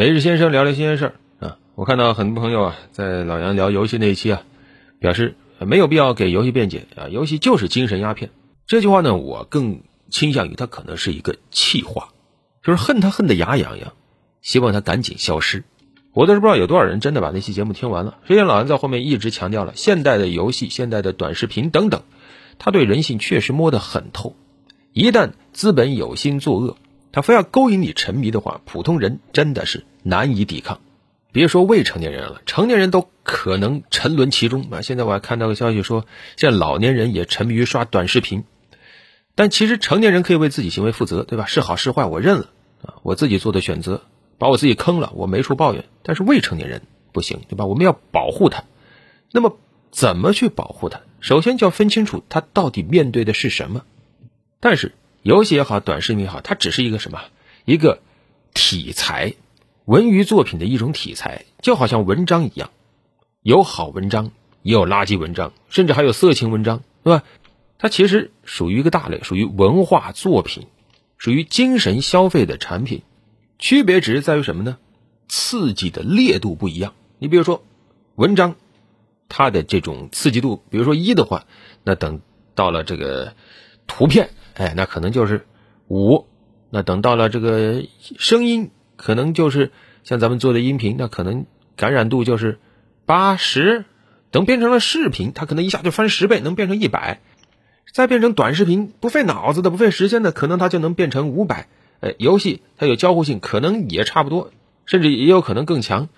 每日先生聊聊新鲜事儿啊！我看到很多朋友啊，在老杨聊游戏那一期啊，表示没有必要给游戏辩解啊，游戏就是精神鸦片。这句话呢，我更倾向于它可能是一个气话，就是恨他恨得牙痒痒，希望他赶紧消失。我倒是不知道有多少人真的把那期节目听完了。实际上，老杨在后面一直强调了，现代的游戏、现代的短视频等等，他对人性确实摸得很透。一旦资本有心作恶，他非要勾引你沉迷的话，普通人真的是难以抵抗。别说未成年人了，成年人都可能沉沦其中啊！现在我还看到个消息说，现在老年人也沉迷于刷短视频。但其实成年人可以为自己行为负责，对吧？是好是坏我认了啊，我自己做的选择，把我自己坑了，我没处抱怨。但是未成年人不行，对吧？我们要保护他。那么怎么去保护他？首先就要分清楚他到底面对的是什么。但是。游戏也好，短视频也好，它只是一个什么？一个题材，文娱作品的一种题材，就好像文章一样，有好文章，也有垃圾文章，甚至还有色情文章，对吧？它其实属于一个大类，属于文化作品，属于精神消费的产品。区别只是在于什么呢？刺激的烈度不一样。你比如说，文章，它的这种刺激度，比如说一的话，那等到了这个图片。哎，那可能就是五，那等到了这个声音，可能就是像咱们做的音频，那可能感染度就是八十，等变成了视频，它可能一下就翻十倍，能变成一百，再变成短视频，不费脑子的，不费时间的，可能它就能变成五百。哎，游戏它有交互性，可能也差不多，甚至也有可能更强。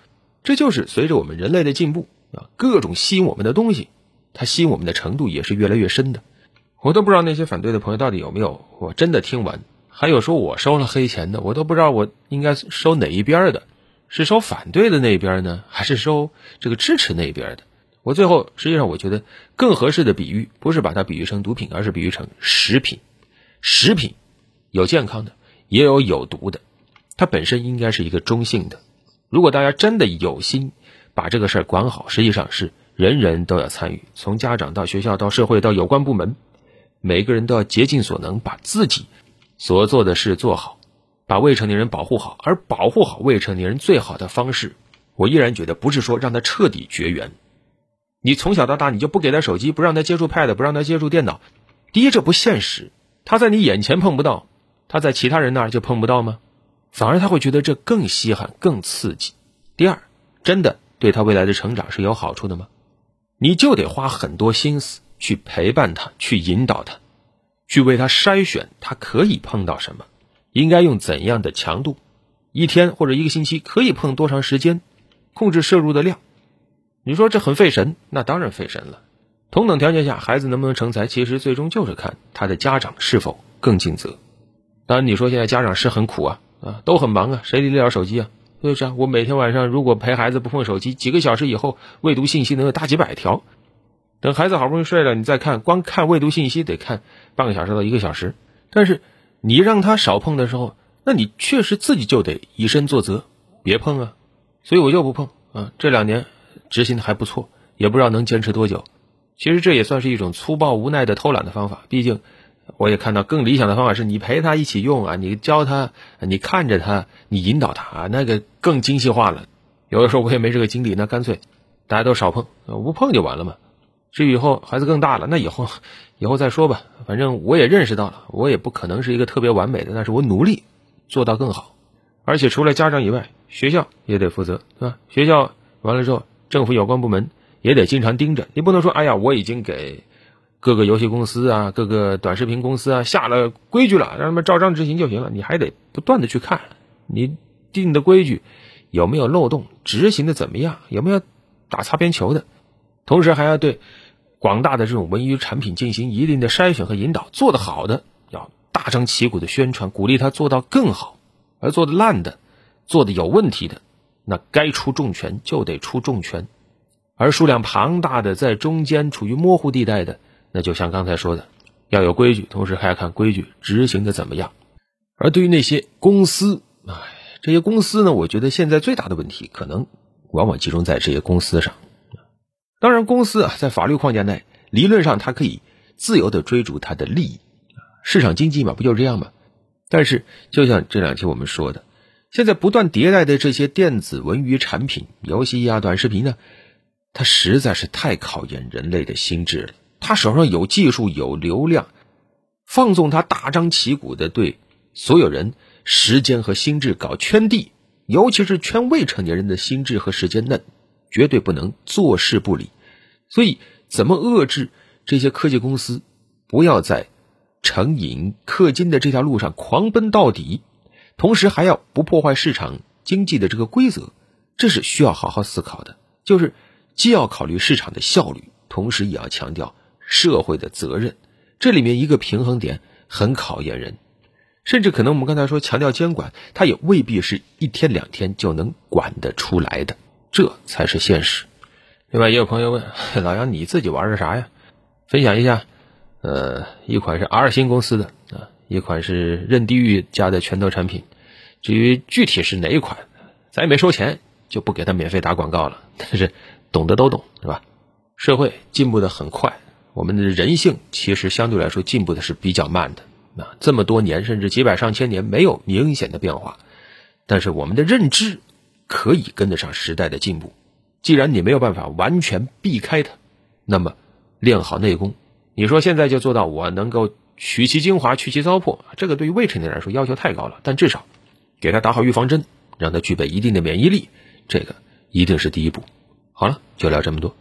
这就是随着我们人类的进步啊，各种吸引我们的东西，它吸引我们的程度也是越来越深的。我都不知道那些反对的朋友到底有没有我真的听完，还有说我收了黑钱的，我都不知道我应该收哪一边的，是收反对的那一边呢，还是收这个支持那一边的？我最后实际上我觉得更合适的比喻不是把它比喻成毒品，而是比喻成食品。食品有健康的，也有有毒的，它本身应该是一个中性的。如果大家真的有心把这个事儿管好，实际上是人人都要参与，从家长到学校到社会到有关部门。每个人都要竭尽所能，把自己所做的事做好，把未成年人保护好。而保护好未成年人最好的方式，我依然觉得不是说让他彻底绝缘。你从小到大你就不给他手机，不让他接触 Pad，不让他接触电脑。第一，这不现实。他在你眼前碰不到，他在其他人那儿就碰不到吗？反而他会觉得这更稀罕、更刺激。第二，真的对他未来的成长是有好处的吗？你就得花很多心思。去陪伴他，去引导他，去为他筛选他可以碰到什么，应该用怎样的强度，一天或者一个星期可以碰多长时间，控制摄入的量。你说这很费神，那当然费神了。同等条件下，孩子能不能成才，其实最终就是看他的家长是否更尽责。当然，你说现在家长是很苦啊，啊，都很忙啊，谁离得了手机啊？就是啊？我每天晚上如果陪孩子不碰手机，几个小时以后未读信息能有大几百条。等孩子好不容易睡了，你再看，光看未读信息得看半个小时到一个小时。但是你让他少碰的时候，那你确实自己就得以身作则，别碰啊。所以我就不碰啊。这两年执行的还不错，也不知道能坚持多久。其实这也算是一种粗暴无奈的偷懒的方法。毕竟我也看到更理想的方法是你陪他一起用啊，你教他，你看着他，你引导他啊，那个更精细化了。有的时候我也没这个精力，那干脆大家都少碰，不碰就完了嘛。至于以后孩子更大了，那以后以后再说吧。反正我也认识到了，我也不可能是一个特别完美的，但是我努力做到更好。而且除了家长以外，学校也得负责，对吧？学校完了之后，政府有关部门也得经常盯着。你不能说，哎呀，我已经给各个游戏公司啊、各个短视频公司啊下了规矩了，让他们照章执行就行了。你还得不断的去看，你定的规矩有没有漏洞，执行的怎么样，有没有打擦边球的。同时还要对广大的这种文娱产品进行一定的筛选和引导，做得好的要大张旗鼓的宣传，鼓励他做到更好；而做的烂的、做的有问题的，那该出重拳就得出重拳。而数量庞大的在中间处于模糊地带的，那就像刚才说的，要有规矩，同时还要看规矩执行的怎么样。而对于那些公司，哎，这些公司呢，我觉得现在最大的问题可能往往集中在这些公司上。当然，公司啊，在法律框架内，理论上它可以自由的追逐它的利益，市场经济嘛，不就这样吗？但是，就像这两期我们说的，现在不断迭代的这些电子文娱产品、游戏呀、短视频呢，它实在是太考验人类的心智了。他手上有技术、有流量，放纵他大张旗鼓的对所有人时间和心智搞圈地，尤其是圈未成年人的心智和时间，那绝对不能坐视不理。所以，怎么遏制这些科技公司不要在成瘾氪金的这条路上狂奔到底？同时还要不破坏市场经济的这个规则，这是需要好好思考的。就是既要考虑市场的效率，同时也要强调社会的责任。这里面一个平衡点很考验人，甚至可能我们刚才说强调监管，它也未必是一天两天就能管得出来的，这才是现实。另外，也有朋友问老杨，你自己玩的啥呀？分享一下，呃，一款是 R 星公司的啊。一款是任地狱家的拳头产品，至于具体是哪一款，咱也没收钱，就不给他免费打广告了。但是懂得都懂，是吧？社会进步的很快，我们的人性其实相对来说进步的是比较慢的。啊，这么多年甚至几百上千年没有明显的变化，但是我们的认知可以跟得上时代的进步。既然你没有办法完全避开它，那么练好内功，你说现在就做到我能够。取其精华，去其糟粕，这个对于未成年人来说要求太高了。但至少给他打好预防针，让他具备一定的免疫力，这个一定是第一步。好了，就聊这么多。